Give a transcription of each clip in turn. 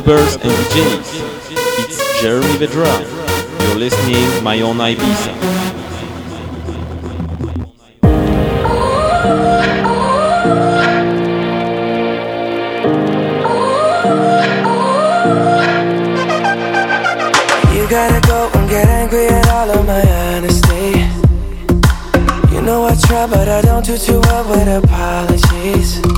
clubbers and DJs. It's Jeremy Vedra. You're listening to my own Ibiza. You gotta go and get angry at all of my honesty. You know I try, but I don't do too well with apologies.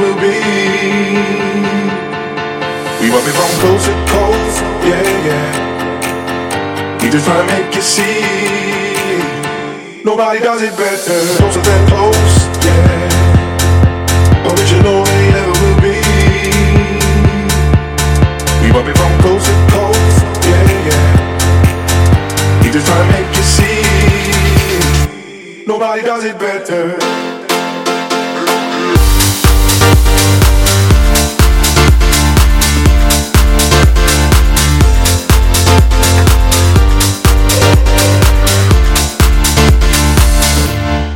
will be. We will be from coast to coast, yeah, yeah. We just tryna make you see. Nobody does it better, closer than close, yeah. Original ain't ever will be. We will be from coast to coast, yeah, yeah. We just tryna make you see. Nobody does it better.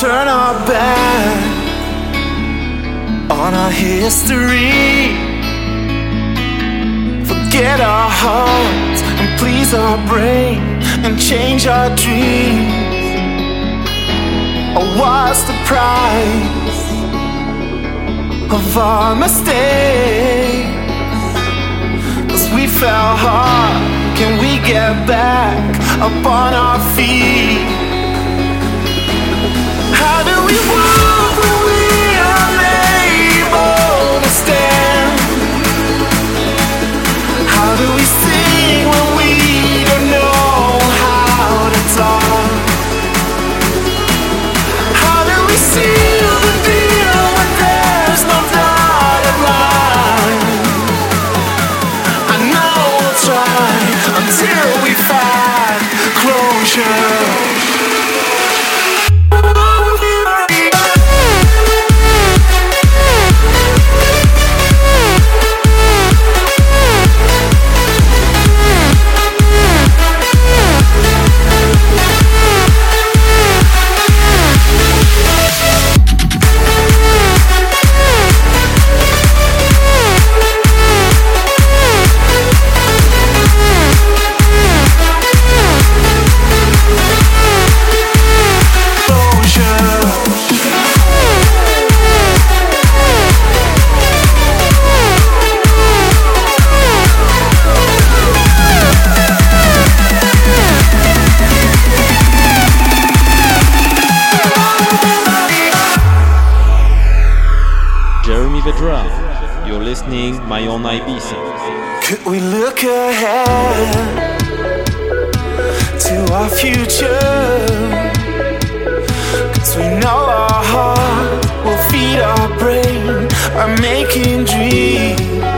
Turn our back on our history. Forget our hearts and please our brain and change our dreams. Oh, what's the price of our mistakes? Cause we fell hard, can we get back up on our feet? Do we sing when we don't You're listening my own Ibiza. Could we look ahead to our future? Cause we know our heart will feed our brain by making dreams.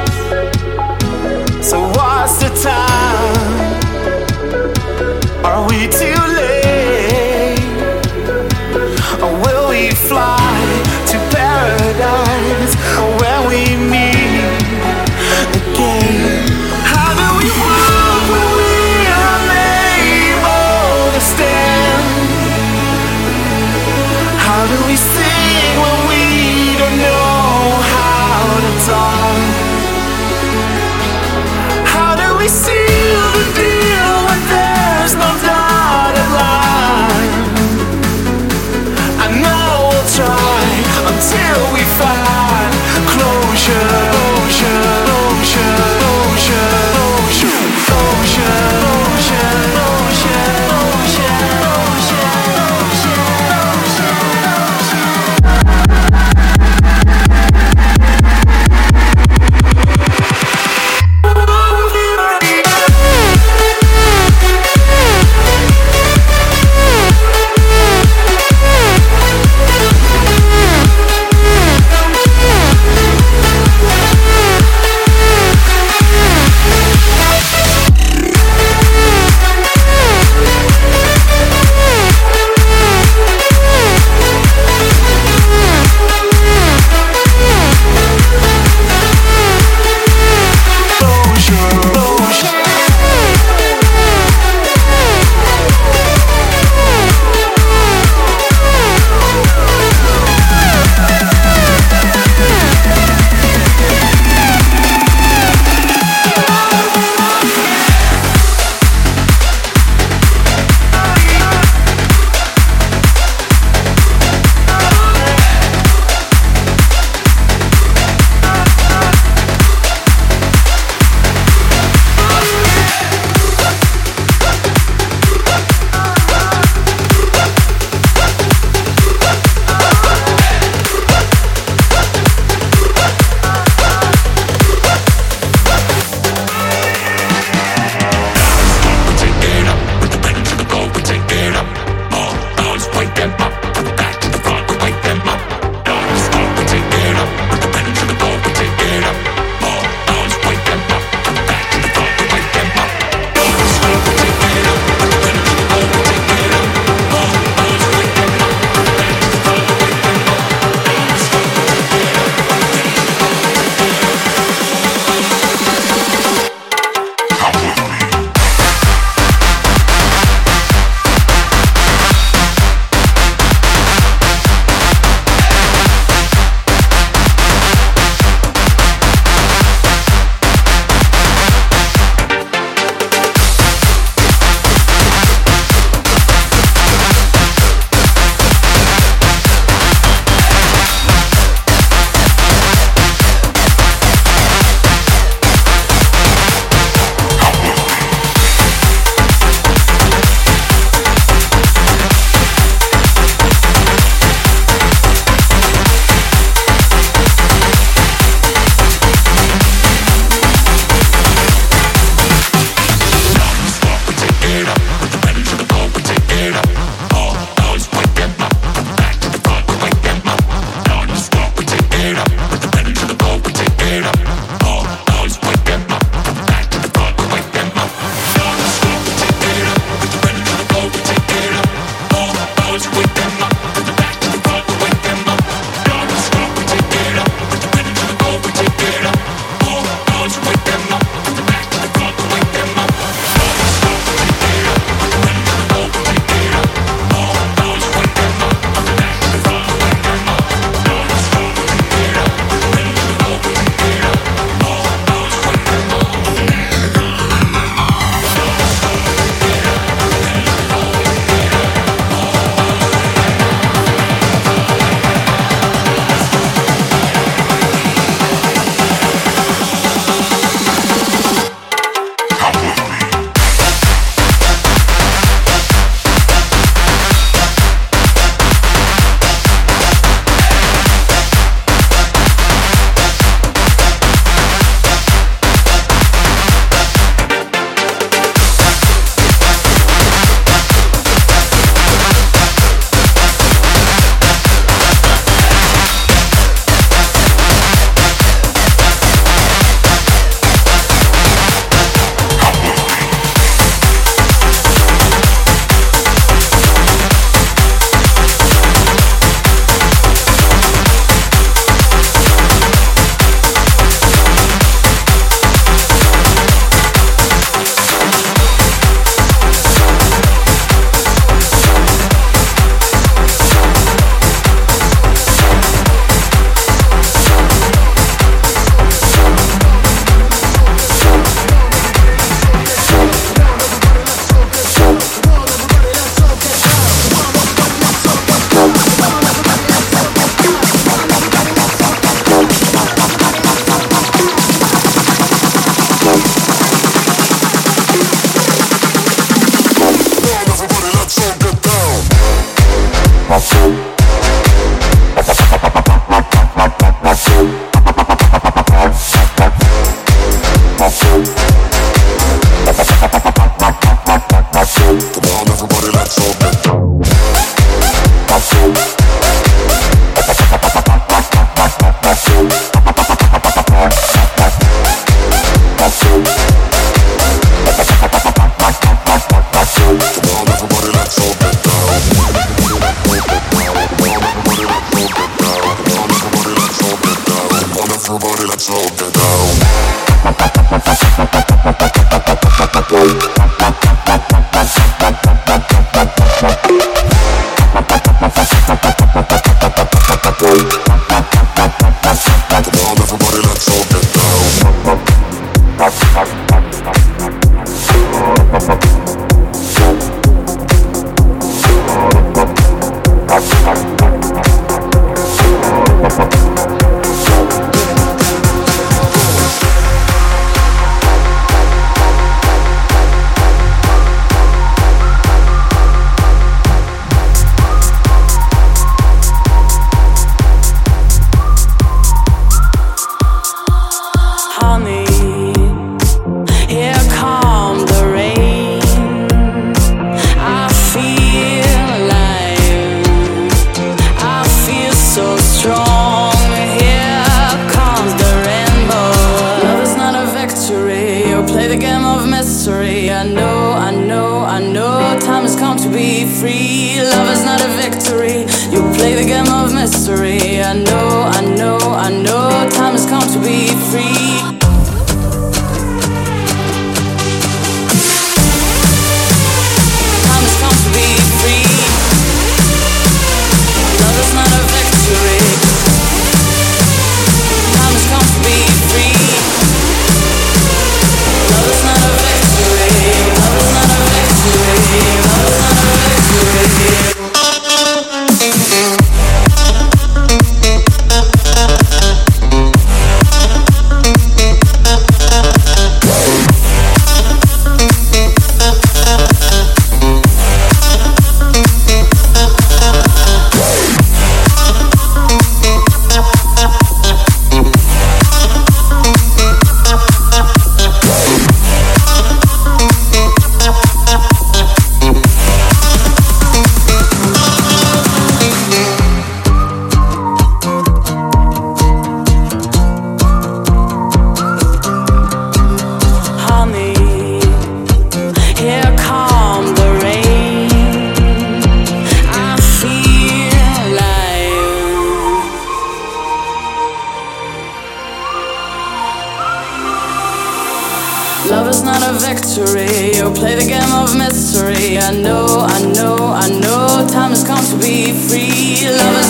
play the game of mystery. I know, I know, I know, time has come to be free. Love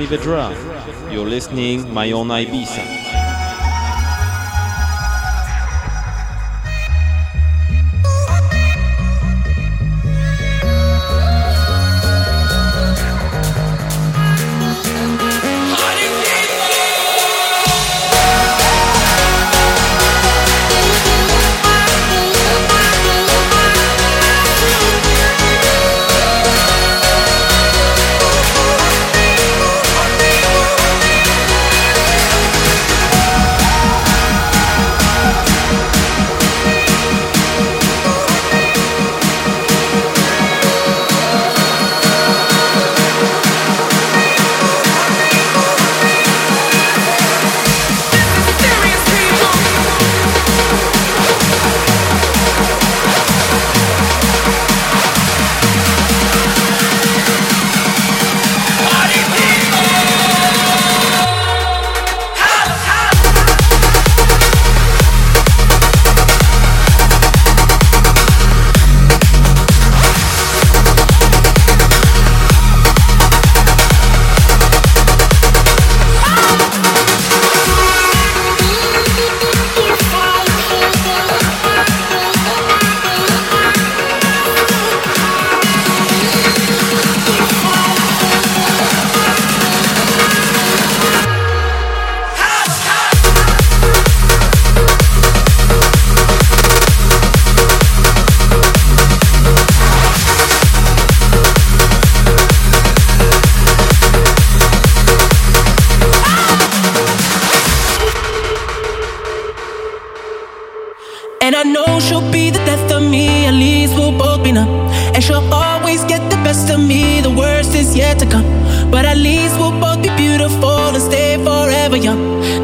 Jeremy Vedra. You're listening My Own Ibiza.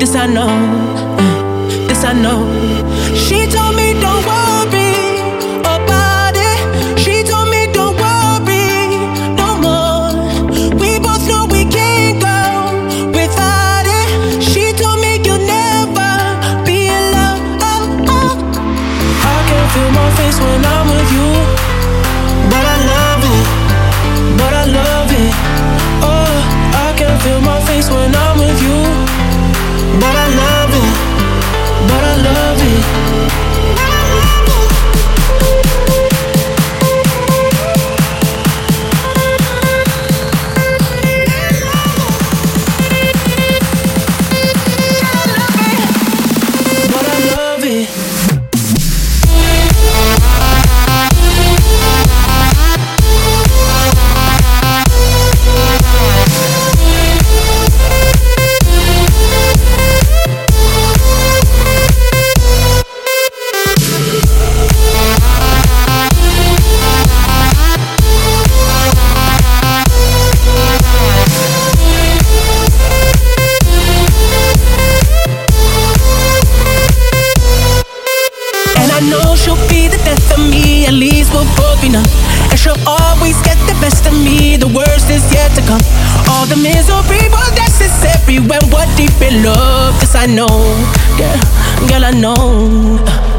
This I know, this I know. She told won't both. And she'll always get the best of me, the worst is yet to come. All the misery was necessary when we're deep in love. This I know, yeah, girl, I know.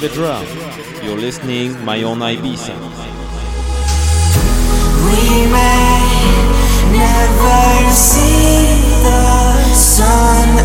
Jeremy drum. You're listening My Own Ibiza. We may never see the sun